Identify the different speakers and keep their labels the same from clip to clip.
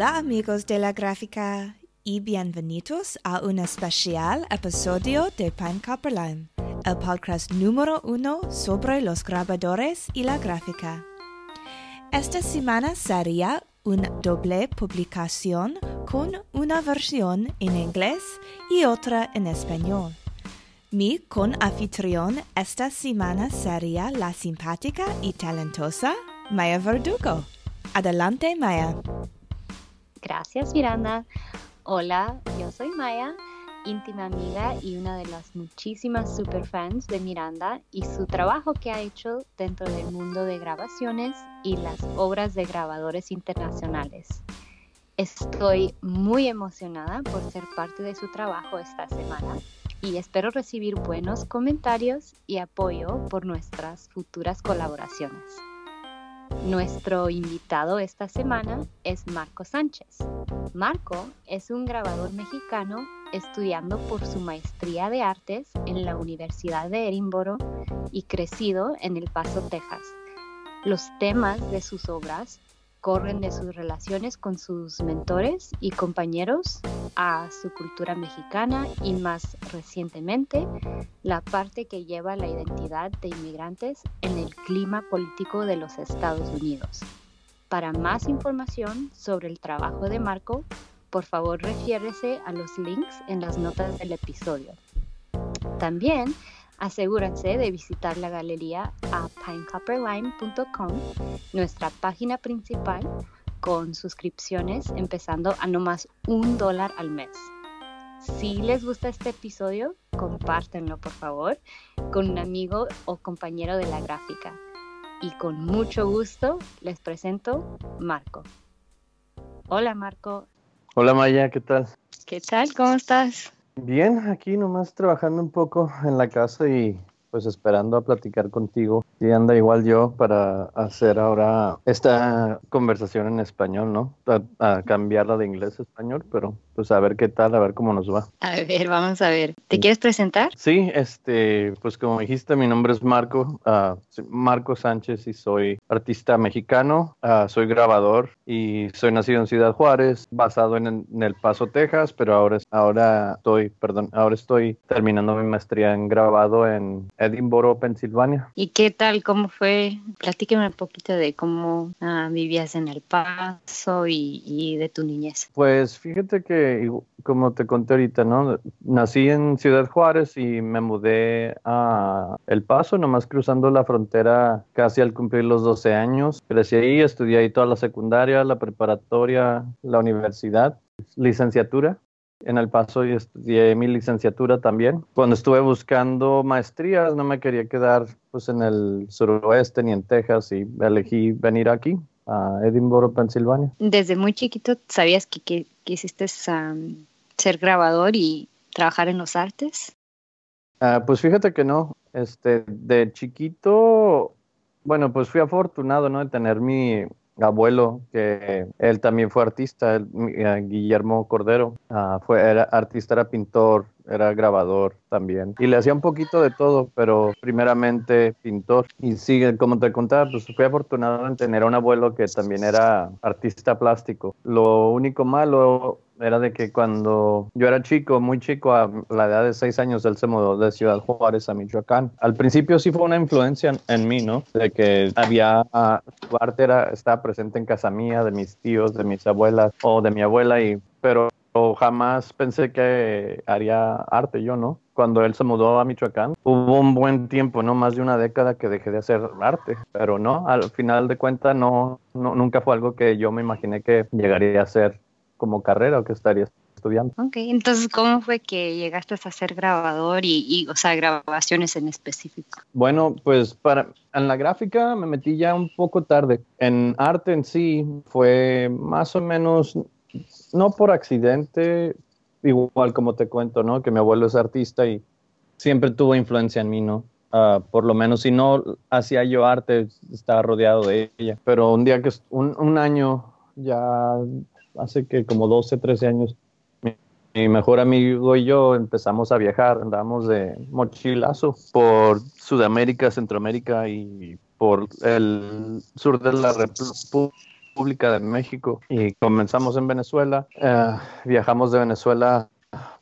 Speaker 1: Hola amigos de la gráfica y bienvenidos a un especial episodio de Pine Copper Lime, el podcast número uno sobre los grabadores y la gráfica. Esta semana sería una doble publicación con una versión en inglés y otra en español. Mi con-anfitrión esta semana sería la simpática y talentosa Maya Verdugo. Adelante, Maya.
Speaker 2: Gracias, Miranda. Hola, yo soy Maya, íntima amiga y una de las muchísimas superfans de Miranda y su trabajo que ha hecho dentro del mundo de grabaciones y las obras de grabadores internacionales. Estoy muy emocionada por ser parte de su trabajo esta semana y espero recibir buenos comentarios y apoyo por nuestras futuras colaboraciones. Nuestro invitado esta semana es Marco Sánchez. Marco es un grabador mexicano estudiando por su maestría de artes en la Universidad de Edimburgo y crecido en El Paso, Texas. Los temas de sus obras corren de sus relaciones con sus mentores y compañeros a su cultura mexicana y más recientemente la parte que lleva la identidad de inmigrantes en el clima político de los Estados Unidos. Para más información sobre el trabajo de Marco, por favor refiérese a los links en las notas del episodio. También asegúrense de visitar la galería a pinecopperline.com, nuestra página principal, con suscripciones empezando a no más un dólar al mes. Si les gusta este episodio, compártenlo por favor con un amigo o compañero de la gráfica. Y con mucho gusto les presento Marco. Hola Marco.
Speaker 3: Hola Maya, ¿qué tal?
Speaker 2: ¿Qué tal? ¿Cómo estás?
Speaker 3: Bien, aquí nomás trabajando un poco en la casa y pues esperando a platicar contigo. Y anda igual yo para hacer ahora esta conversación en español, ¿no? A, cambiarla de inglés a español, pero pues a ver qué tal, a ver cómo nos va.
Speaker 2: A ver, vamos a ver. ¿Te quieres presentar?
Speaker 3: Sí, este, pues como dijiste, mi nombre es Marco, uh, Marco Sánchez y soy artista mexicano, uh, soy grabador y soy nacido en Ciudad Juárez, basado en, en, El Paso, Texas, pero ahora, ahora estoy, perdón, ahora estoy terminando mi maestría en grabado en Edinburgh, Pensilvania.
Speaker 2: ¿Y qué tal? ¿Cómo fue? Platíqueme un poquito de cómo uh, vivías en El Paso y, y de tu niñez.
Speaker 3: Pues fíjate que como te conté ahorita, ¿no? Nací en Ciudad Juárez y me mudé a El Paso, nomás cruzando la frontera casi al cumplir los 12 años. Crecí ahí, estudié ahí toda la secundaria, la preparatoria, la universidad, licenciatura. En El Paso y estudié mi licenciatura también. Cuando estuve buscando maestrías, no me quería quedar pues en el suroeste ni en Texas y elegí venir aquí a Edinburgh, Pensilvania.
Speaker 2: Desde muy chiquito sabías que, que quisiste um, ser grabador y trabajar en los artes.
Speaker 3: Uh, pues fíjate que no. Este, de chiquito, bueno, pues fui afortunado, ¿no? De tener mi abuelo, que él también fue artista, eh, Guillermo Cordero, uh, fue, era artista, era pintor, era grabador también. Y le hacía un poquito de todo, pero primeramente pintor. Y sigue, como te contaba, pues fui afortunado en tener un abuelo que también era artista plástico. Lo único malo era de que cuando yo era chico, muy chico, a la edad de seis años, él se mudó de Ciudad Juárez a Michoacán. Al principio sí fue una influencia en, mí, ¿no? De que había, su arte era, estaba presente en casa mía, de mis tíos, de mis abuelas o de mi abuela, y, pero jamás pensé que haría arte yo, ¿no? Cuando él se mudó a Michoacán, hubo un buen tiempo, ¿no? Más de una década que dejé de hacer arte, pero no, al final de cuentas no, no nunca fue algo que yo me imaginé que llegaría a ser como carrera o que estaría estudiando.
Speaker 2: Ok, entonces, ¿cómo fue que llegaste a ser grabador y, y, o sea, grabaciones en específico?
Speaker 3: Bueno, pues para, en la gráfica me metí ya un poco tarde. En arte en sí fue más o menos no por accidente, igual como te cuento, ¿no? Que mi abuelo es artista y siempre tuvo influencia en mí, ¿no? Uh, por lo menos si no hacía yo arte, estaba rodeado de ella. Pero un día que, un, un año, ya hace que como 12, 13 años, mi, mi, mejor amigo y yo empezamos a viajar, andamos de mochilazo por Sudamérica, Centroamérica y por el sur de la República República de México y comenzamos en Venezuela. Eh, viajamos de Venezuela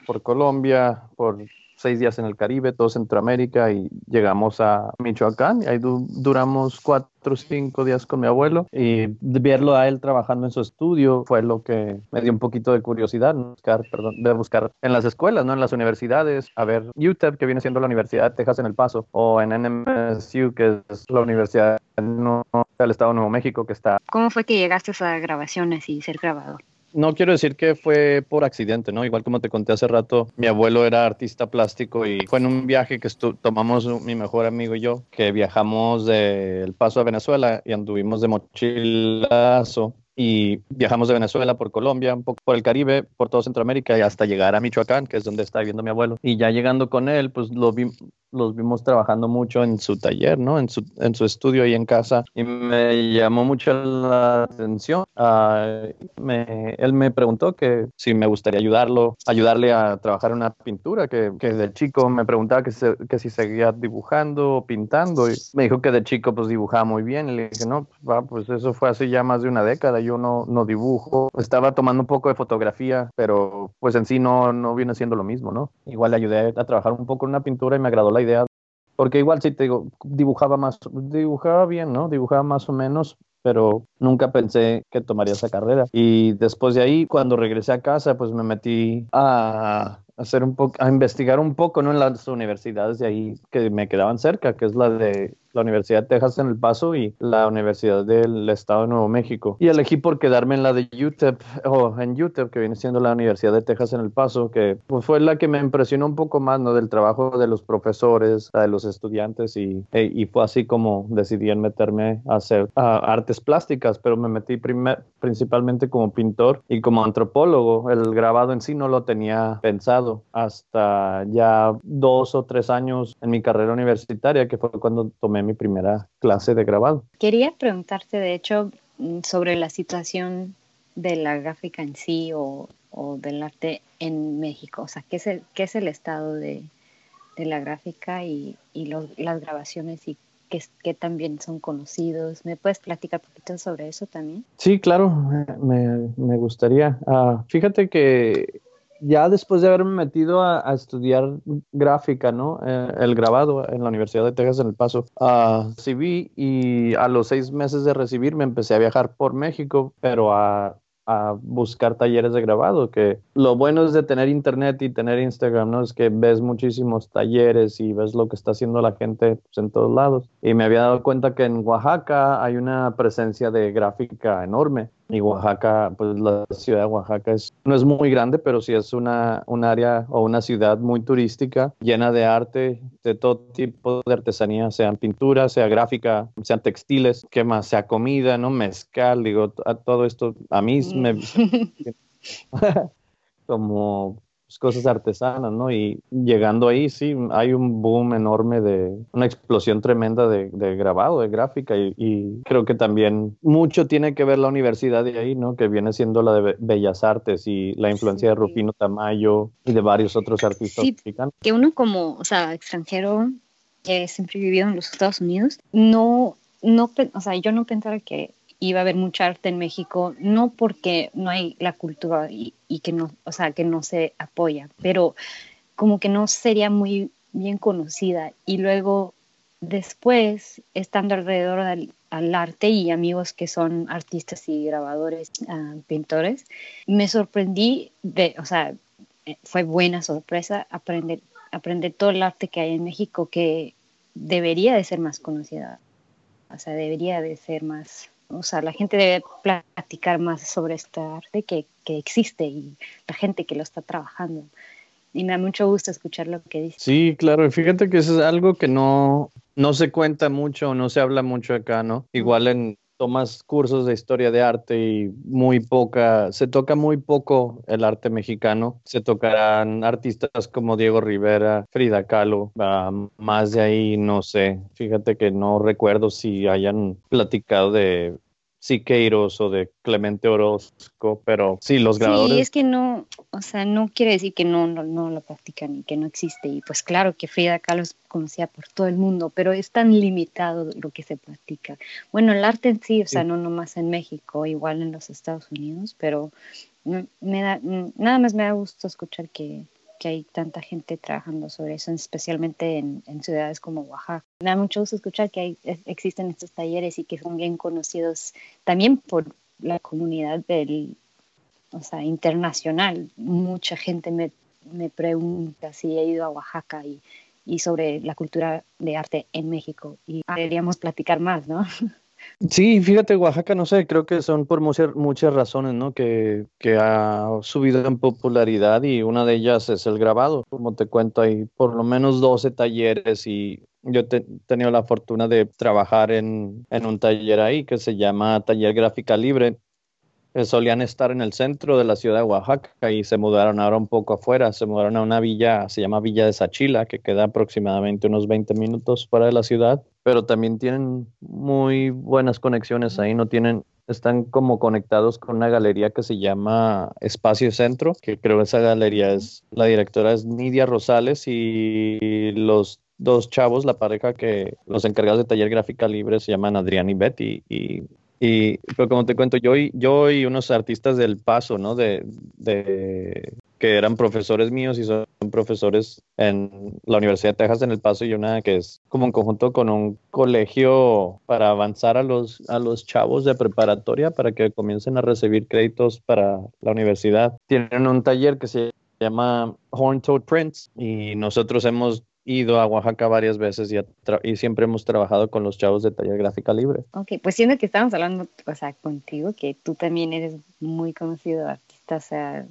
Speaker 3: por Colombia, por seis días en el Caribe, todo Centroamérica y llegamos a Michoacán y ahí duramos cuatro o cinco días con mi abuelo y verlo a él trabajando en su estudio fue lo que me dio un poquito de curiosidad, buscar, perdón, de buscar en las escuelas, no en las universidades, a ver UTEP que viene siendo la Universidad de Texas en El Paso o en NMSU que es la Universidad del Estado de Nuevo México que está.
Speaker 2: ¿Cómo fue que llegaste a grabaciones y ser grabador?
Speaker 3: No quiero decir que fue por accidente, ¿no? Igual como te conté hace rato, mi abuelo era artista plástico y fue en un viaje que tomamos mi mejor amigo y yo, que viajamos del Paso a Venezuela y anduvimos de mochilazo y viajamos de Venezuela por Colombia, un poco por el Caribe, por todo Centroamérica y hasta llegar a Michoacán, que es donde está viviendo mi abuelo. Y ya llegando con él, pues lo vi, los vimos trabajando mucho en su taller, ¿no? En su, en su estudio ahí en casa y me llamó mucho la atención. Uh, me, él me preguntó que si me gustaría ayudarlo, ayudarle a trabajar una pintura, que, que de chico me preguntaba que, que si seguía dibujando o pintando y me dijo que de chico pues dibujaba muy bien y le dije, no, pues, pues eso fue hace ya más de una década, yo no, no dibujo, estaba tomando un poco de fotografía, pero pues en sí no, no viene siendo lo mismo, ¿no? Igual le ayudé a trabajar un poco en una pintura y me agradó la idea, porque igual si te digo, dibujaba más, dibujaba bien, ¿no? Dibujaba más o menos, pero nunca pensé que tomaría esa carrera. Y después de ahí, cuando regresé a casa, pues me metí a hacer un poco, a investigar un poco, ¿no? En las universidades de ahí que me quedaban cerca, que es la de la Universidad de Texas en El Paso y la Universidad del Estado de Nuevo México. Y elegí por quedarme en la de UTEP, o en UTEP, que viene siendo la Universidad de Texas en El Paso, que pues, fue la que me impresionó un poco más, ¿no? Del trabajo de los profesores, de los estudiantes y, e, y fue así como decidí meterme a hacer artes plásticas, pero me metí principalmente como pintor y como antropólogo. El grabado en sí no lo tenía pensado hasta ya dos o tres años en mi carrera universitaria, que fue cuando tomé mi primera clase de grabado.
Speaker 2: Quería preguntarte, de hecho, mm, sobre la situación de la gráfica en sí o, del arte en México. O sea, ¿qué es el, qué es el estado de, la gráfica y, las grabaciones y qué, también son conocidos? ¿Me puedes platicar un poquito sobre eso también?
Speaker 3: Sí, claro, me, gustaría. Ah, fíjate que ya después de haberme metido a, estudiar gráfica, ¿no? Eh, el grabado en la Universidad de Texas en El Paso, uh, recibí y a los seis meses de recibirme empecé a viajar por México, pero a, a buscar talleres de grabado, que lo bueno es de tener internet y tener Instagram, ¿no? Es que ves muchísimos talleres y ves lo que está haciendo la gente pues, en todos lados. Y me había dado cuenta que en Oaxaca hay una presencia de gráfica enorme. Y Oaxaca, pues la ciudad de Oaxaca es, no es muy grande, pero sí es una, un área o una ciudad muy turística, llena de arte, de todo tipo de artesanía, sean pinturas, sea gráfica, sean textiles, ¿qué más? Sea comida, ¿no? Mezcal, digo, a todo esto, a mí me... Mm. como pues, cosas artesanas, ¿no? Y llegando ahí, sí, hay un boom enorme de, una explosión tremenda de, grabado, de gráfica, y, creo que también mucho tiene que ver la universidad de ahí, ¿no? Que viene siendo la de Bellas Artes y la influencia de Rufino Tamayo y de varios otros artistas
Speaker 2: sí, Que uno como, o sea, extranjero que siempre vivido en los Estados Unidos, no, no, o sea, yo no pensaba que iba a haber mucha arte en México, no porque no hay la cultura y, que no, o sea, que no se apoya, pero como que no sería muy bien conocida. Y luego, después, estando alrededor del arte y amigos que son artistas y grabadores, ah, pintores, me sorprendí de, o sea, eh, fue buena sorpresa aprender, aprender todo el arte que hay en México que debería de ser más conocida, o sea, debería de ser más o sea, la gente debe platicar más sobre este arte que, que existe y la gente que lo está trabajando. Y me da mucho gusto escuchar lo que dice.
Speaker 3: Sí, claro, fíjate que eso es algo que no, no se cuenta mucho, no se habla mucho acá, ¿no? Igual en tomas cursos de historia de arte y muy poca, se toca muy poco el arte mexicano. Se tocarán artistas como Diego Rivera, Frida Kahlo, más de ahí no sé. Fíjate que no recuerdo si hayan platicado de Siqueiros o de Clemente Orozco, pero sí, los grabadores.
Speaker 2: Sí, es que no, o sea, no quiere decir que no, no, no lo practican y que no existe. Y pues claro que Frida Kahlo es conocida por todo el mundo, pero es tan limitado lo que se practica. Bueno, el arte en sí, o sea, no nomás en México, igual en los Estados Unidos, pero me da, nada más me da gusto escuchar que, que hay tanta gente trabajando sobre eso, especialmente en, ciudades como Oaxaca. Me da mucho gusto escuchar que hay, existen estos talleres y que son bien conocidos también por la comunidad del, o sea, internacional. Mucha gente me, me pregunta si he ido a Oaxaca y, y sobre la cultura de arte en México y deberíamos platicar más, ¿no?
Speaker 3: Sí, fíjate, Oaxaca, no sé, creo que son por muchas, muchas razones, ¿no? Que, que ha subido en popularidad y una de ellas es el grabado. Como te cuento, hay por lo menos 12 talleres y yo he tenido la fortuna de trabajar en, en un taller ahí que se llama Taller Gráfica Libre solían estar en el centro de la ciudad de Oaxaca y se mudaron ahora un poco afuera, se mudaron a una villa, se llama Villa de Sachila, que queda aproximadamente unos 20 minutos fuera de la ciudad, pero también tienen muy buenas conexiones ahí, no tienen están como conectados con una galería que se llama Espacio Centro, que creo esa galería es, la directora es Nidia Rosales y los dos chavos, la pareja que los encargados de taller gráfica libre se llaman Adrián y Betty y y, pero como te cuento, yo y, yo y unos artistas del Paso, ¿no? De, de, que eran profesores míos y son profesores en la Universidad de Texas en El Paso y una que es como en conjunto con un colegio para avanzar a los, a los chavos de preparatoria para que comiencen a recibir créditos para la universidad. Tienen un taller que se llama Horn Toad Prints y nosotros hemos ido a Oaxaca varias veces y, siempre hemos trabajado con los chavos de taller gráfica libre.
Speaker 2: Ok, pues siendo que estamos hablando, o sea, contigo, que tú también eres muy conocido artista, o sea,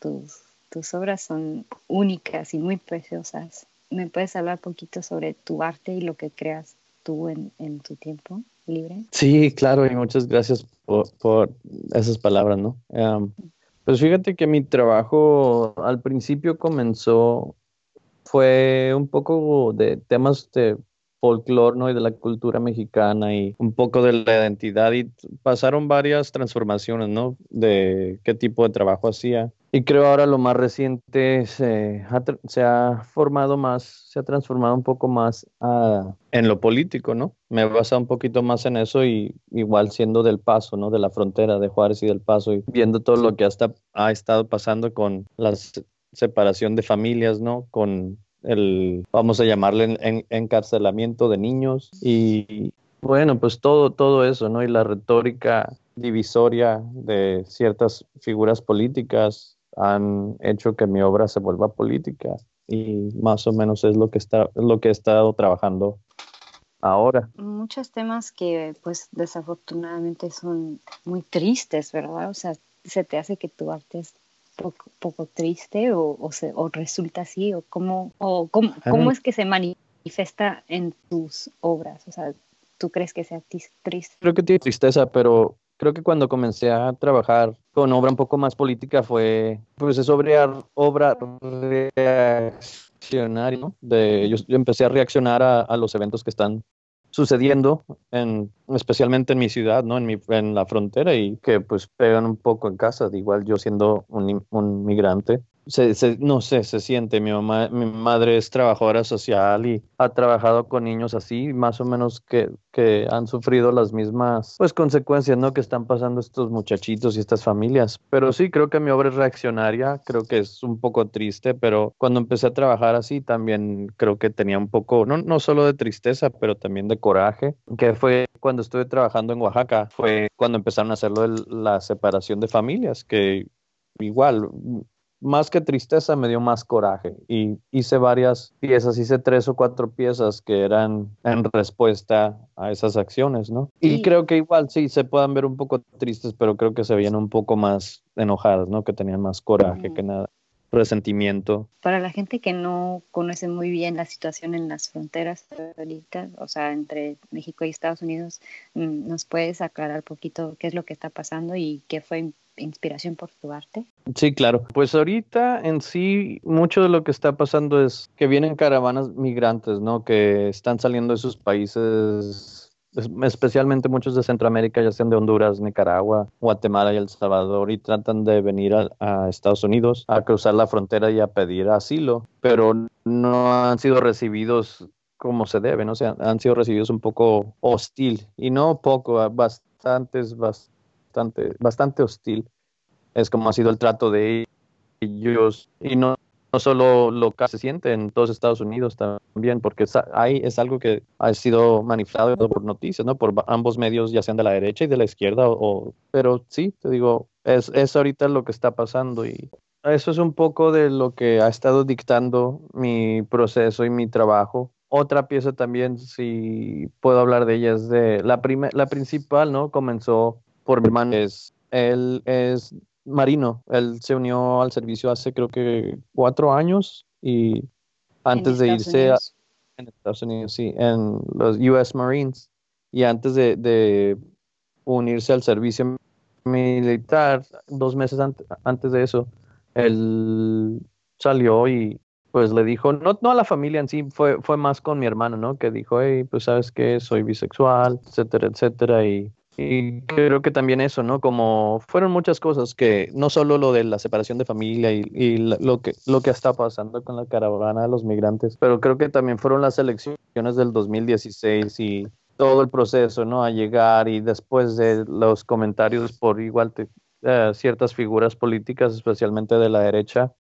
Speaker 2: tus, tus obras son únicas y muy preciosas. ¿Me puedes hablar un poquito sobre tu arte y lo que creas tú en, en tu tiempo libre?
Speaker 3: Sí, claro, y muchas gracias por, por esas palabras, ¿no? Um, pues fíjate que mi trabajo al principio comenzó fue un poco de temas de folclore ¿no? y de la cultura mexicana y un poco de la identidad y pasaron varias transformaciones, ¿no? De qué tipo de trabajo hacía. Y creo ahora lo más reciente se ha, se ha formado más, se ha transformado un poco más ah, en lo político, ¿no? Me he basado un poquito más en eso y igual siendo del paso, ¿no? De la frontera de Juárez y del paso y viendo todo lo que hasta ha estado pasando con las separación de familias, ¿no? Con el, vamos a llamarle, encarcelamiento de niños y bueno, pues todo, todo eso, ¿no? Y la retórica divisoria de ciertas figuras políticas han hecho que mi obra se vuelva política y más o menos es lo que está lo que he estado trabajando ahora.
Speaker 2: Muchos temas que pues desafortunadamente son muy tristes, ¿verdad? O sea, se te hace que tu arte poco, triste o, o, resulta así? ¿O cómo, o cómo, cómo es que se manifiesta en tus obras? O sea, ¿tú crees que sea triste?
Speaker 3: Creo que tiene tristeza, pero creo que cuando comencé a trabajar con obra un poco más política fue, pues es sobre obra reaccionaria, ¿no? De, yo, empecé a reaccionar a, a, los eventos que están sucediendo, en, especialmente en mi ciudad, ¿no? En, mi, en la frontera y que pues pegan un poco en casa, igual yo siendo un, un migrante, no sé, se siente. Mi mamá, mi madre es trabajadora social y ha trabajado con niños así, más o menos que, que han sufrido las mismas pues consecuencias, ¿no? Que están pasando estos muchachitos y estas familias. Pero sí, creo que mi obra es reaccionaria, creo que es un poco triste, pero cuando empecé a trabajar así también creo que tenía un poco, no, no solo de tristeza, pero también de coraje, que fue cuando estuve trabajando en Oaxaca, fue cuando empezaron a hacerlo de la separación de familias, que igual más que tristeza me dio más coraje y hice varias piezas, hice tres o cuatro piezas que eran en respuesta a esas acciones, ¿no? Y creo que igual sí se puedan ver un poco tristes, pero creo que se veían un poco más enojadas, ¿no? Que tenían más coraje que nada resentimiento.
Speaker 2: Para la gente que no conoce muy bien la situación en las fronteras ahorita, o sea, entre México y Estados Unidos, mm, ¿nos puedes aclarar un poquito qué es lo que está pasando y qué fue inspiración por tu arte?
Speaker 3: Sí, claro. Pues ahorita en sí mucho de lo que está pasando es que vienen caravanas migrantes, ¿no? Que están saliendo de sus países especialmente muchos de Centroamérica, ya sean de Honduras, Nicaragua, Guatemala y El Salvador, y tratan de venir a, Estados Unidos a cruzar la frontera y a pedir asilo, pero no han sido recibidos como se debe, ¿no? O sea, han sido recibidos un poco hostil, y no poco, bastante, bastante, bastante hostil. Es como ha sido el trato de ellos, y no no solo lo que se siente en todos Estados Unidos también, porque ahí es algo que ha sido manifestado por noticias, ¿no? Por ambos medios, ya sean de la derecha y de la izquierda, o, pero sí, te digo, es, es ahorita lo que está pasando y eso es un poco de lo que ha estado dictando mi proceso y mi trabajo. Otra pieza también, si puedo hablar de ella, es de la, la principal, ¿no? Comenzó por mi hermano, es, él es marino. Él se unió al servicio hace creo que cuatro años y antes de irse a, en Estados Unidos, sí, en los US Marines. Y antes de, unirse al servicio militar, dos meses antes de eso, él salió y pues le dijo, no, no a la familia en sí, fue, fue más con mi hermano, ¿no? Que dijo, hey, pues sabes que soy bisexual, etcétera, etcétera, y y creo que también eso, ¿no? Como fueron muchas cosas que no solo lo de la separación de familia y, lo, que, lo que está pasando con la caravana de los migrantes, pero creo que también fueron las elecciones del 2016 y todo el proceso, ¿no? A llegar y después de los comentarios por igual eh, ciertas figuras políticas, especialmente de la derecha,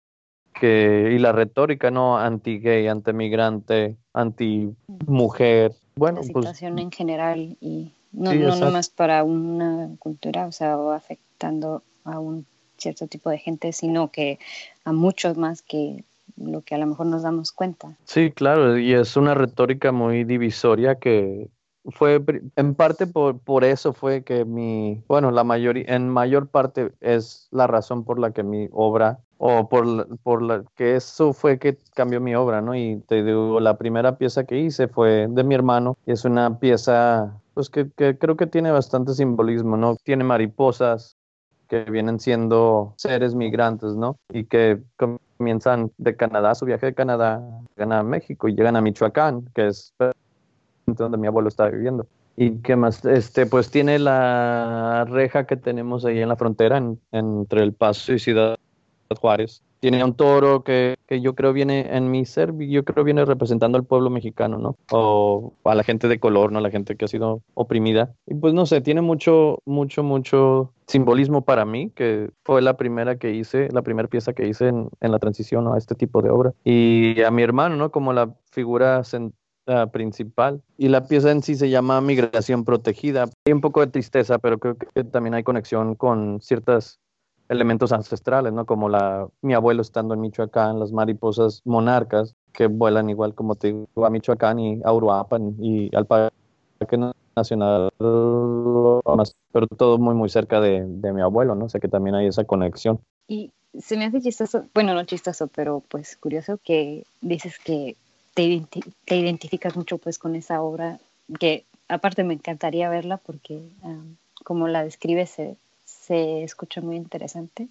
Speaker 3: que, y la retórica, ¿no? Anti-gay, anti-migrante, anti-mujer. Bueno,
Speaker 2: la pues situación en general y no, no nomás para una cultura, o sea, o afectando a un cierto tipo de gente, sino que a muchos más que lo que a lo mejor nos damos cuenta.
Speaker 3: Sí, claro, y es una retórica muy divisoria que fue en parte por, por eso fue que mi, bueno, la mayoría, en mayor parte es la razón por la que mi obra o por, por la que eso fue que cambió mi obra, ¿no? Y te digo, la primera pieza que hice fue de mi hermano y es una pieza pues que, creo que tiene bastante simbolismo, ¿no? Tiene mariposas que vienen siendo seres migrantes, ¿no? Y que comienzan de Canadá, su viaje de Canadá, llegan a México y llegan a Michoacán, que es donde mi abuelo está viviendo. Y que más, este, pues tiene la reja que tenemos ahí en la frontera entre El Paso y Ciudad Juárez tiene un toro que, yo creo viene en mi ser, yo creo viene representando al pueblo mexicano, ¿no? O a la gente de color, ¿no? La gente que ha sido oprimida. Y pues no sé, tiene mucho, mucho, mucho simbolismo para mí, que fue la primera que hice, la primera pieza que hice en, la transición a este tipo de obra. Y a mi hermano, ¿no? Como la figura principal. Y la pieza en sí se llama Migración Protegida. Hay un poco de tristeza, pero creo que también hay conexión con ciertas elementos ancestrales, ¿no? Como la, mi abuelo estando en Michoacán, las mariposas monarcas que vuelan igual como te digo a Michoacán y a Uruapan y al Parque Nacional, pero todo muy muy cerca de, de mi abuelo, ¿no? O sea que también hay esa conexión.
Speaker 2: Y se me hace chistoso, bueno, no chistoso, pero pues curioso que dices que te, te identificas mucho pues con esa obra, que aparte me encantaría verla porque ah, como la describes se, se escucha muy interesante,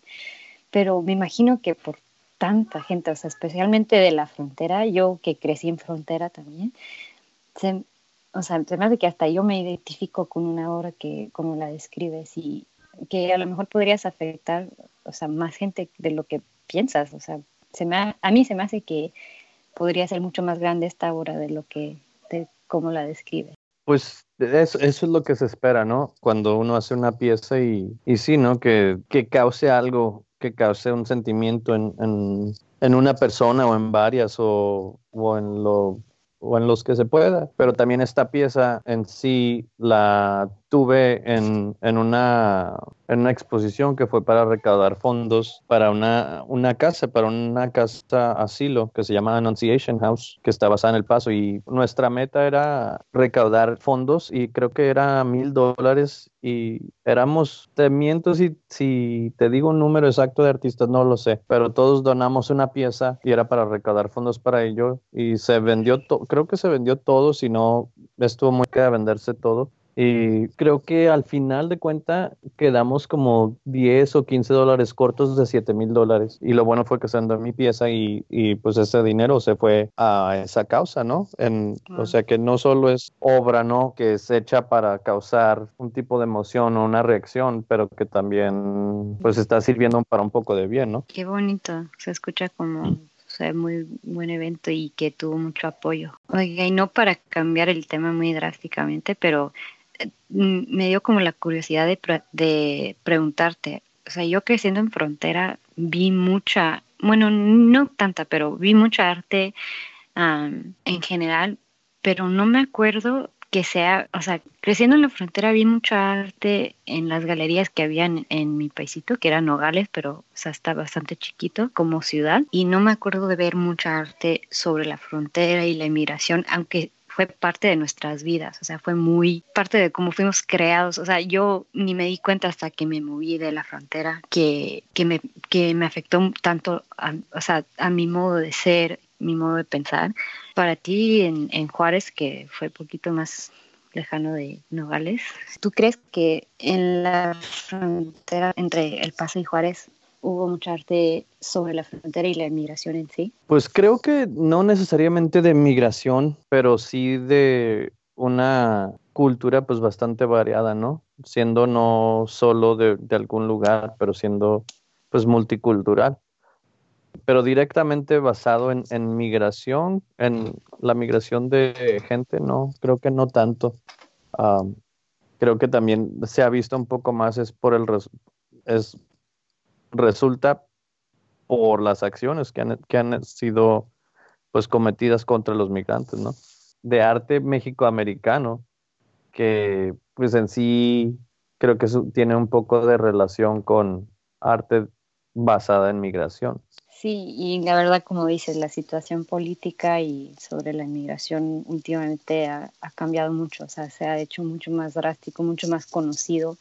Speaker 2: pero me imagino que por tanta gente, o sea, especialmente de la frontera, yo que crecí en frontera también, o sea, se me hace que hasta yo me identifico con una obra que como la describes y que a lo mejor podrías afectar, o sea, más gente de lo que piensas, o sea, se me a mí se me hace que podría ser mucho más grande esta obra de lo que, de cómo la describes.
Speaker 3: Pues eso, eso, es lo que se espera, ¿no? Cuando uno hace una pieza y, y sí, ¿no? Que, que cause algo, que cause un sentimiento en, en, en una persona o en varias o, o en lo o en los que se pueda, pero también esta pieza en sí la tuve en, en, una, en una exposición que fue para recaudar fondos para una, una casa, para una casa asilo que se llama Annunciation House, que está basada en El Paso. Y nuestra meta era recaudar fondos y creo que era mil dólares y éramos, te miento si, si te digo un número exacto de artistas, no lo sé, pero todos donamos una pieza y era para recaudar fondos para ello y se vendió, creo que se vendió todo, si no estuvo muy que venderse todo Y creo que al final de cuenta quedamos como 10 o 15 dólares cortos de 7 mil dólares. Y lo bueno fue que se andó mi pieza y, y, pues ese dinero se fue a esa causa, ¿no? En, O sea que no solo es obra, ¿no? Que es hecha para causar un tipo de emoción o una reacción, pero que también pues está sirviendo para un poco de bien, ¿no?
Speaker 2: Qué bonito, se escucha como sea, muy buen evento y que tuvo mucho apoyo. Oiga, y no para cambiar el tema muy drásticamente, pero eh, me dio como la curiosidad de, de preguntarte, o sea, yo creciendo en frontera vi mucha, bueno, no tanta, pero vi mucha arte en general, pero no me acuerdo que sea, o sea, creciendo en la frontera vi mucha arte en las galerías que habían en, mi paisito, que eran Nogales, pero o sea, está bastante chiquito como ciudad, y no me acuerdo de ver mucha arte sobre la frontera y la inmigración, aunque fue parte de nuestras vidas, o sea, fue muy parte de cómo fuimos creados, o sea, yo ni me di cuenta hasta que me moví de la frontera que, que, me, que me afectó tanto, a, o sea, a mi modo de ser, mi modo de pensar. Para ti en, en Juárez, que fue poquito más lejano de Nogales, ¿tú crees que en la frontera entre El Paso y Juárez hubo mucha arte sobre la frontera y la inmigración en sí?
Speaker 3: Pues creo que no necesariamente de migración, pero sí de una cultura pues bastante variada, ¿no? Siendo no solo de, de algún lugar, pero siendo pues multicultural pero directamente basado en, migración, en la migración de gente, no, creo que no tanto. creo que también se ha visto un poco más es por el es resulta por las acciones que han, que han sido pues cometidas contra los migrantes, ¿no? De arte mexicoamericano, que pues en sí creo que tiene un poco de relación con arte basada en migración.
Speaker 2: Sí, y la verdad, como dices, la situación política y sobre la inmigración últimamente ha, cambiado mucho, o sea, se ha hecho mucho más drástico, mucho más conocido,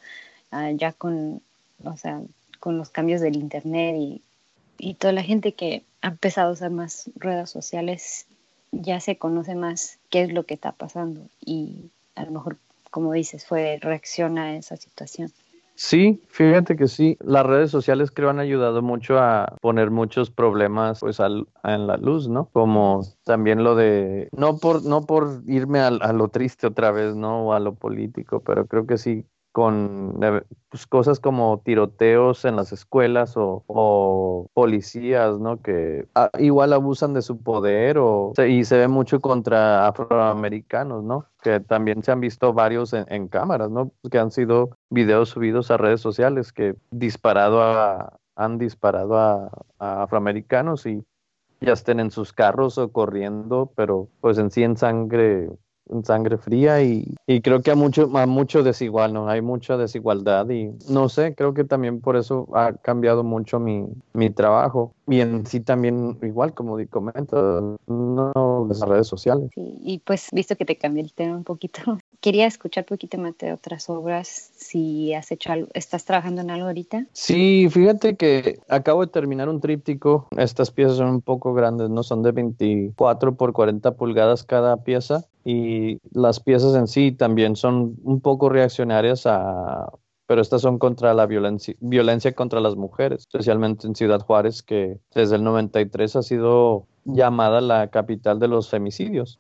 Speaker 2: ah, ya con, o sea, con los cambios del Internet y, y toda la gente que ha empezado a usar más redes sociales, ya se conoce más qué es lo que está pasando y a lo mejor, como dices, fue reacción a esa situación.
Speaker 3: Sí, fíjate que sí, las redes sociales creo han ayudado mucho a poner muchos problemas pues al, en la luz, ¿no? Como también lo de, no por, no por irme a, a lo triste otra vez, ¿no? O a lo político, pero creo que sí con eh, pues, cosas como tiroteos en las escuelas o, policías, ¿no? Que ah, igual abusan de su poder o, y se ve mucho contra afroamericanos, ¿no? Que también se han visto varios en, cámaras, ¿no? Que han sido videos subidos a redes sociales que disparado a, han disparado a, a afroamericanos y ya estén en sus carros o corriendo, pero pues en sí en sangre sangre fría y, y, creo que a mucho, a mucho desigual, ¿no? Hay mucha desigualdad y no sé, creo que también por eso ha cambiado mucho mi, mi trabajo y en sí también igual como comento, no las redes sociales.
Speaker 2: Sí, y pues visto que te cambié el tema un poquito, quería escuchar un poquito más de otras obras, si has hecho algo, ¿estás trabajando en algo ahorita?
Speaker 3: Sí, fíjate que acabo de terminar un tríptico, estas piezas son un poco grandes, no son de 24 por 40 pulgadas cada pieza y las piezas en sí también son un poco reaccionarias a pero estas son contra la violencia, violencia contra las mujeres, especialmente en Ciudad Juárez, que desde el 93 ha sido llamada la capital de los femicidios,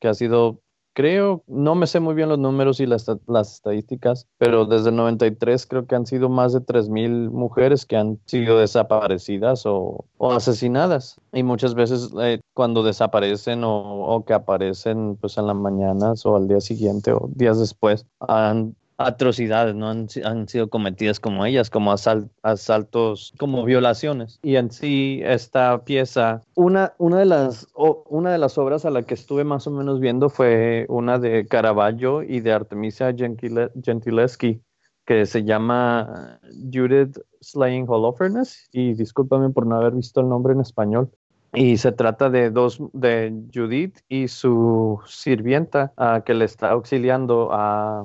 Speaker 3: que ha sido creo, no me sé muy bien los números y las, estadísticas, pero desde el 93 creo que han sido más de 3.000 mujeres que han sido desaparecidas o, asesinadas. Y muchas veces eh, cuando desaparecen o, o, que aparecen pues en las mañanas o al día siguiente o días después, han atrocidades, ¿no? Han, sido cometidas como ellas, como asaltos, como violaciones. Y en sí, esta pieza, una, una, de las, una de las obras a la que estuve más o menos viendo fue una de Caravaggio y de Artemisia Gentileschi, que se llama Judith Slaying Holofernes, y discúlpame por no haber visto el nombre en español. Y se trata de dos, de Judith y su sirvienta que le está auxiliando a,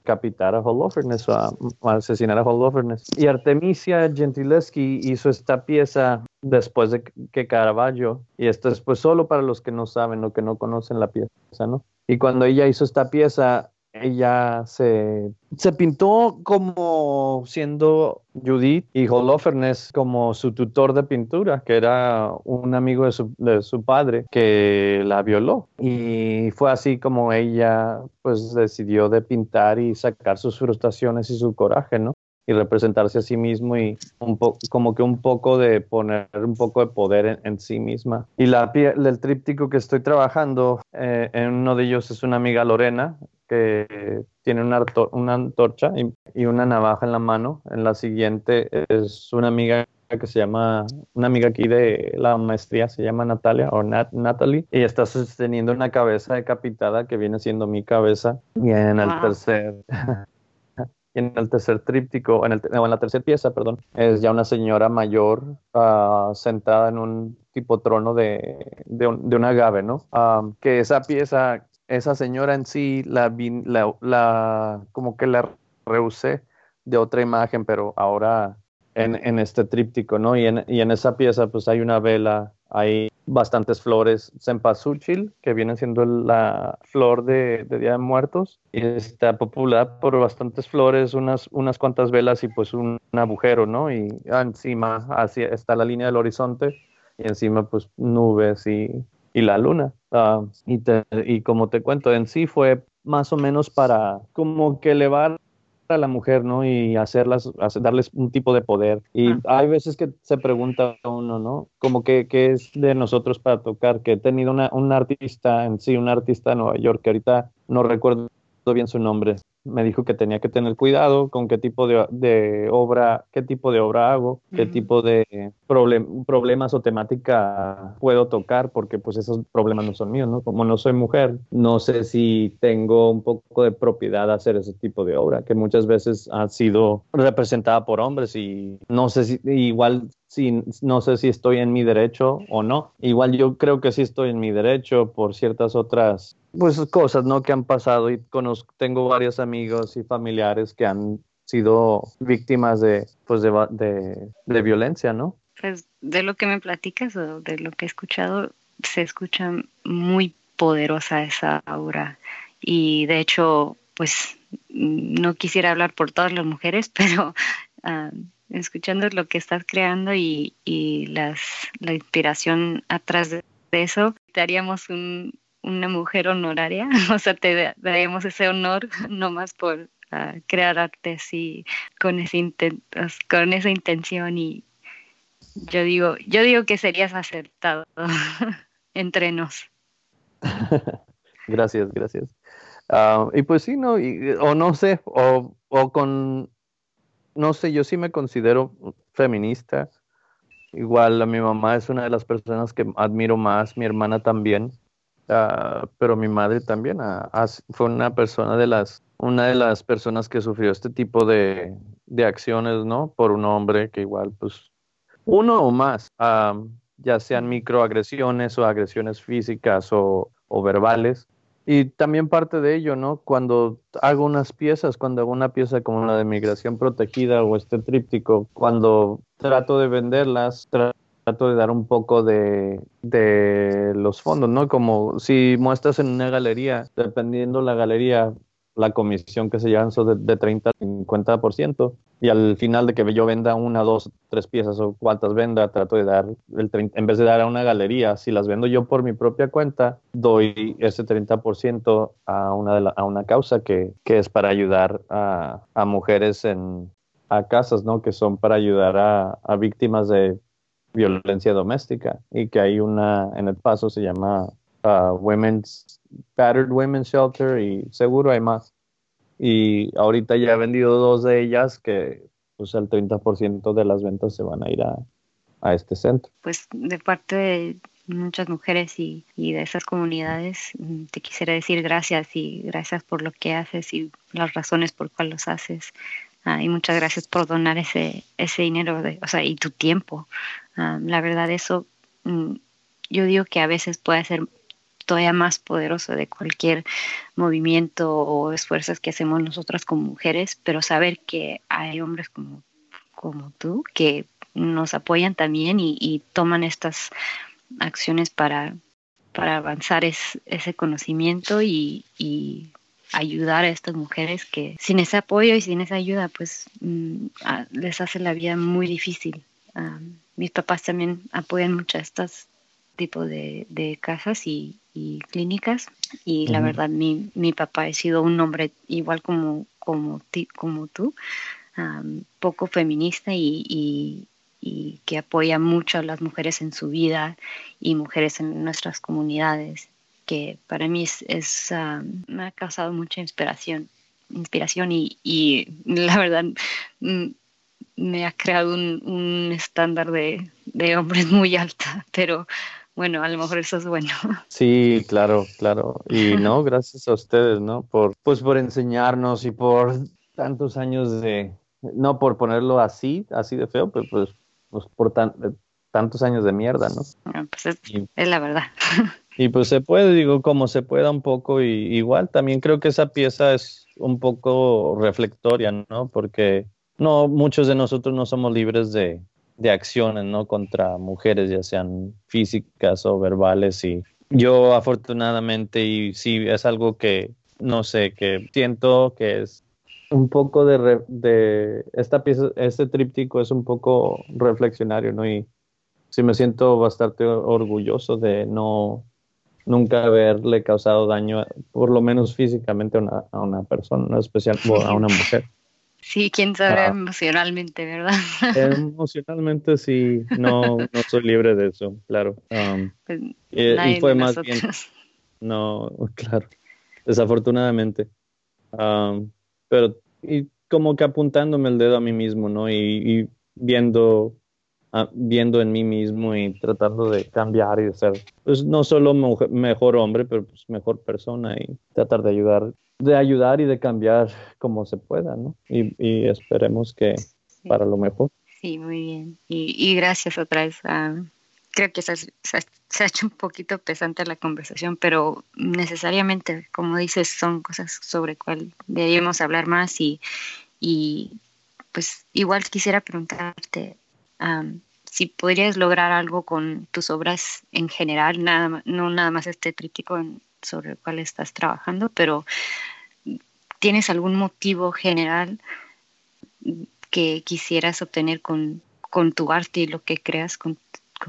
Speaker 3: decapitar a Holofernes o a, asesinar a Holofernes. Y Artemisia Gentileschi hizo esta pieza después de que Caravaggio, y esto es pues solo para los que no saben o que no conocen la pieza, ¿no? Y cuando ella hizo esta pieza, ella se, se pintó como siendo Judith y Holofernes como su tutor de pintura, que era un amigo de su, de su padre que la violó. Y fue así como ella pues decidió de pintar y sacar sus frustraciones y su coraje, ¿no? y representarse a sí mismo y un como que un poco de poner un poco de poder en, sí misma. Y la el tríptico que estoy trabajando, eh, en uno de ellos es una amiga Lorena que tiene una, una antorcha y, una navaja en la mano. En la siguiente es una amiga que se llama, una amiga aquí de la maestría, se llama Natalia o Nat, Natalie, y está sosteniendo una cabeza decapitada que viene siendo mi cabeza. Y en el tercer, y en el tercer tríptico, en, el, en la tercera pieza, perdón, es ya una señora mayor uh, sentada en un tipo trono de, de, un, de un, agave, ¿no? Um, que esa pieza, esa señora en sí, la, la, la como que la rehusé de otra imagen, pero ahora en, en este tríptico, ¿no? Y en, y en esa pieza, pues hay una vela hay bastantes flores cempasúchil, que viene siendo la flor de, Día de Muertos, y está popular por bastantes flores, unas, unas cuantas velas y pues un, agujero, ¿no? Y encima así está la línea del horizonte y encima pues nubes y, la luna. Ah, y, y como te cuento, en sí fue más o menos para como que elevar a la mujer, ¿no? Y hacerlas, darles un tipo de poder. Y hay veces que se pregunta uno, ¿no? Como que, ¿qué es de nosotros para tocar? Que he tenido una, un artista en sí, un artista de Nueva York, que ahorita no recuerdo bien su nombre, me dijo que tenía que tener cuidado con qué tipo de, obra, qué tipo de obra hago, qué tipo de problemas o temática puedo tocar, porque pues esos problemas no son míos, ¿no? Como no soy mujer, no sé si tengo un poco de propiedad a hacer ese tipo de obra, que muchas veces ha sido representada por hombres y no sé si igual si no sé si estoy en mi derecho o no. Igual yo creo que sí estoy en mi derecho por ciertas otras pues cosas, ¿no? Que han pasado y conozco, tengo varios amigos y familiares que han sido víctimas de, pues de, de, violencia, ¿no?
Speaker 2: Pues de lo que me platicas o de lo que he escuchado, se escucha muy poderosa esa aura. Y de hecho, pues no quisiera hablar por todas las mujeres, pero ah, escuchando lo que estás creando y, y las, la inspiración atrás de eso, te haríamos un, una mujer honoraria, o sea, te daríamos ese honor nomás por ah, crear arte y con ese con esa intención y yo digo, yo digo que serías aceptado entre nos.
Speaker 3: gracias, gracias. Ah, y pues sí, no, o no sé, o, o con, no sé, yo sí me considero feminista. Igual a mi mamá es una de las personas que admiro más, mi hermana también. Ah, pero mi madre también ah, fue una persona de las, una de las personas que sufrió este tipo de, de acciones, ¿no? Por un hombre que igual, pues, uno o más, ah, ya sean microagresiones o agresiones físicas o verbales. Y también parte de ello, ¿no? Cuando hago unas piezas, cuando hago una pieza como la de migración protegida o este tríptico, cuando trato de venderlas, trato de dar un poco de, de los fondos, ¿no? Como si muestras en una galería, dependiendo la galería, la comisión que se llevan son de, de 30 a 50%, y al final de que yo venda una, dos, tres piezas o cuantas venda, trato de dar, el 30, en vez de dar a una galería, si las vendo yo por mi propia cuenta, doy ese 30% a una, de la, a una causa que, que es para ayudar a, a mujeres en, a casas, ¿no? Que son para ayudar a, a víctimas de violencia doméstica y que hay una en el paso se llama uh, Women's Battered Women's Shelter y seguro hay más. Y ahorita ya he vendido dos de ellas que pues el 30% de las ventas se van a ir a, a, este centro.
Speaker 2: Pues de parte de muchas mujeres y, y de esas comunidades mm, te quisiera decir gracias y gracias por lo que haces y las razones por cuál los haces. Ah, y muchas gracias por donar ese, ese dinero o sea, y tu tiempo. Ah, la verdad, eso mm, yo digo que a veces puede ser todavía más poderoso de cualquier movimiento o esfuerzos que hacemos nosotras como mujeres, pero saber que hay hombres como, como tú que nos apoyan también y, toman estas acciones para, para avanzar ese conocimiento y, ayudar a estas mujeres que sin ese apoyo y sin esa ayuda, pues mm, les hace la vida muy difícil. mis papás también apoyan mucho a estos tipos de, casas y, clínicas y la verdad mi, mi papá ha sido un hombre igual como, como, como tú, poco feminista y, y que apoya mucho a las mujeres en su vida y mujeres en nuestras comunidades, que para mí es, me ha causado mucha inspiración, inspiración y, y la verdad mm, me ha creado un, un estándar de, de, hombres muy alta, pero bueno, a lo mejor eso es bueno.
Speaker 3: Sí, claro, claro. Y no, gracias a ustedes, ¿no? Por, pues por enseñarnos y por tantos años de, no por ponerlo así, así de feo, pero pues pues, por tantos años de mierda, ¿no?
Speaker 2: Ah, pues es, la verdad.
Speaker 3: Y pues se puede, digo, como se pueda un poco, y igual también creo que esa pieza es un poco reflectoria, ¿no? Porque no, muchos de nosotros no somos libres de, de acciones, ¿no? Contra mujeres, ya sean físicas o verbales, y yo afortunadamente, y sí, es algo que, no sé, que siento que es un poco de, de esta pieza, este tríptico es un poco reflexionario, ¿no? Y sí me siento bastante orgulloso de no nunca haberle causado daño, por lo menos físicamente, a una, a una persona, especial a una mujer.
Speaker 2: Sí, quién sabe ah. emocionalmente, ¿verdad?
Speaker 3: Emocionalmente sí, no, no soy libre de eso, claro. Um, pues y, fue más bien, no, claro, desafortunadamente. Um, pero y como que apuntándome el dedo a mí mismo, ¿no? Y, viendo, ah, viendo en mí mismo y tratando de cambiar y de ser, pues no solo mejor hombre, pero pues mejor persona y tratar de ayudar, de ayudar y de cambiar como se pueda, ¿no? Y, esperemos que para lo mejor.
Speaker 2: Sí, muy bien. Y, y gracias otra vez a creo que se, ha hecho un poquito pesante la conversación, pero necesariamente, como dices, son cosas sobre cual deberíamos hablar más y, y pues igual quisiera preguntarte si podrías lograr algo con tus obras en general, nada, no nada más este tríptico sobre el cual estás trabajando, pero ¿tienes algún motivo general que quisieras obtener con, con tu arte y lo que creas con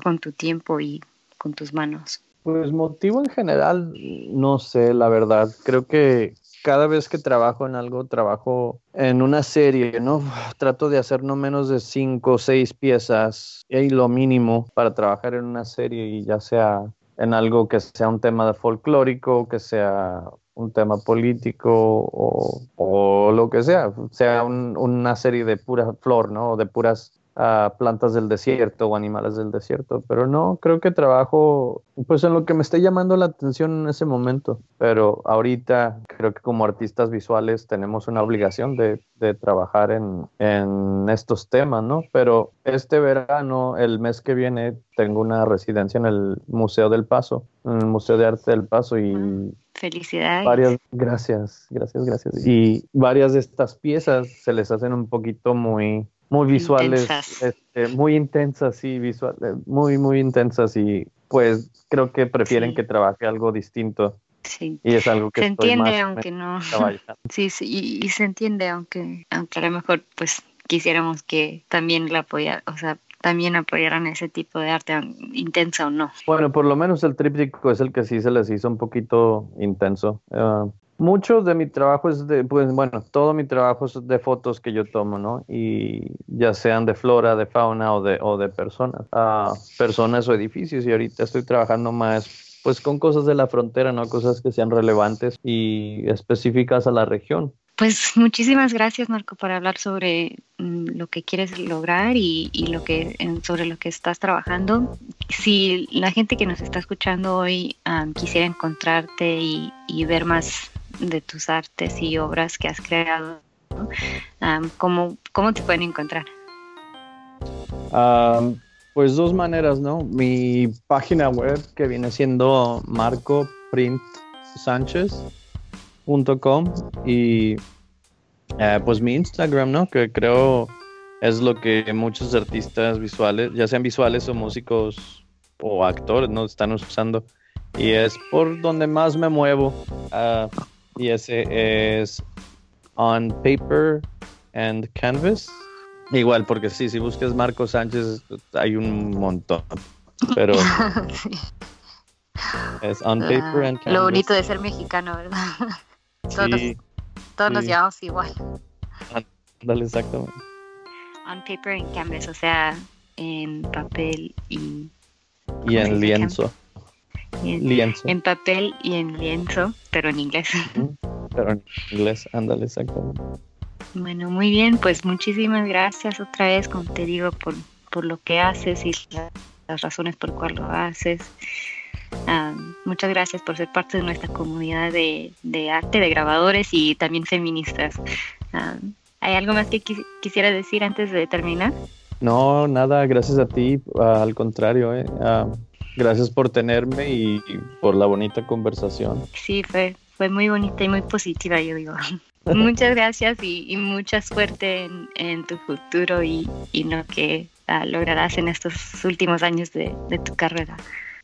Speaker 2: con tu tiempo y con tus manos?
Speaker 3: Pues motivo en general, no sé, la verdad. Creo que cada vez que trabajo en algo, trabajo en una serie, ¿no? Trato de hacer no menos de cinco o seis piezas y lo mínimo para trabajar en una serie y ya sea en algo que sea un tema de folclórico, que sea un tema político o, lo que sea, sea una serie de pura flor, ¿no? De puras a plantas del desierto o animales del desierto, pero no, creo que trabajo pues en lo que me esté llamando la atención en ese momento, pero ahorita creo que como artistas visuales tenemos una obligación de, de trabajar en, en, estos temas, ¿no? Pero este verano, el mes que viene, tengo una residencia en el Museo del Paso, en el Museo de Arte del Paso y...
Speaker 2: Ah, felicidades.
Speaker 3: Varias, gracias, gracias, gracias. Y varias de estas piezas se les hacen un poquito muy muy visuales, este, muy intensas, sí, visual, eh, muy, muy intensas y pues creo que prefieren que trabaje algo distinto. Sí. Y es algo que
Speaker 2: se entiende aunque no. Sí, sí, y, se entiende aunque, aunque a lo mejor pues quisiéramos que también la apoyara, o sea, también apoyaran ese tipo de arte, intensa o no.
Speaker 3: Bueno, por lo menos el tríptico es el que sí se les hizo un poquito intenso. Ah, mucho de mi trabajo es de, pues bueno, todo mi trabajo es de fotos que yo tomo, ¿no? Y ya sean de flora, de fauna o de, o de personas, uh, personas o edificios. Y ahorita estoy trabajando más, pues con cosas de la frontera, ¿no? Cosas que sean relevantes y específicas a la región.
Speaker 2: Pues muchísimas gracias, Marco, por hablar sobre mm, lo que quieres lograr y, y, lo que sobre lo que estás trabajando. Si la gente que nos está escuchando hoy quisiera encontrarte y, y ver más de tus artes y obras que has creado, ¿cómo, te pueden encontrar?
Speaker 3: pues dos maneras, ¿no? Mi página web que viene siendo marcoprintsanchez.com y eh, pues mi Instagram, ¿no? Que creo es lo que muchos artistas visuales, ya sean visuales o músicos o actores, ¿no? Están usando. Y es por donde más me muevo. Uh, Y ese es On Paper and Canvas. Igual, porque sí, si buscas Marco Sánchez hay un montón. Pero es On Paper and Canvas.
Speaker 2: Lo bonito de ser mexicano, ¿verdad? todos
Speaker 3: Sí,
Speaker 2: todos nos
Speaker 3: sí.
Speaker 2: llamamos igual.
Speaker 3: Dale, exactamente.
Speaker 2: On paper and canvas, o sea, en papel y,
Speaker 3: Y en lienzo.
Speaker 2: En,
Speaker 3: Lienzo.
Speaker 2: en papel y en lienzo, pero en inglés.
Speaker 3: Pero en inglés, ándale, exactamente.
Speaker 2: Bueno, muy bien, pues muchísimas gracias otra vez, como te digo, por, por lo que haces y la- las razones por cuál lo haces. Ah, muchas gracias por ser parte de nuestra comunidad de, de arte, de grabadores y también feministas. Ah, ¿Hay algo más que quis- quisiera decir antes de terminar?
Speaker 3: No, nada, gracias a ti, ah, al contrario, eh. Ah, gracias por tenerme y, y por la bonita conversación.
Speaker 2: Sí, fue, fue muy bonita y muy positiva, yo digo. Muchas gracias y, y mucha suerte en, en tu futuro y, y lo que ah, lograrás en estos últimos años de, de tu carrera.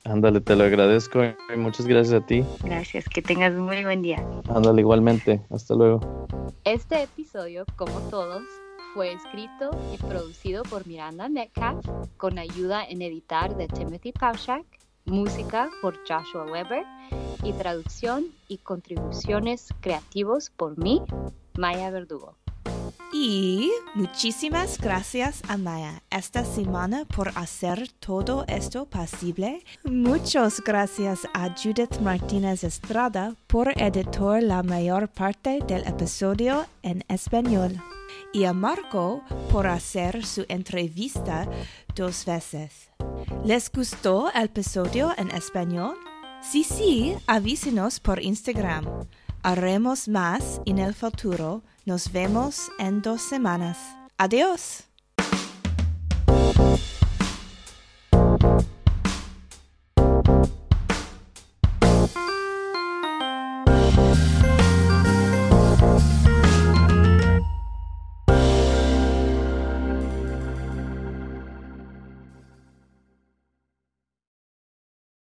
Speaker 3: Ándale, te lo agradezco y muchas gracias a ti.
Speaker 2: Gracias, que tengas un muy buen día.
Speaker 3: Ándale, igualmente. Hasta luego.
Speaker 2: Este episodio, como todos, fue escrito y producido por Miranda Metcalf con ayuda en editar de Timothy Pauschak, música por Joshua Weber y traducción y contribuciones creativos por mí, Maya Verdugo.
Speaker 1: Y muchísimas gracias a Maya esta semana por hacer todo esto posible. Muchas gracias a Judith Martínez Estrada por editar la mayor parte del episodio en español. Y a Marco por hacer su entrevista dos veces. ¿Les gustó el episodio en español? Si sí, avísenos por Instagram. Haremos más en el futuro. Nos vemos en dos semanas. Adiós.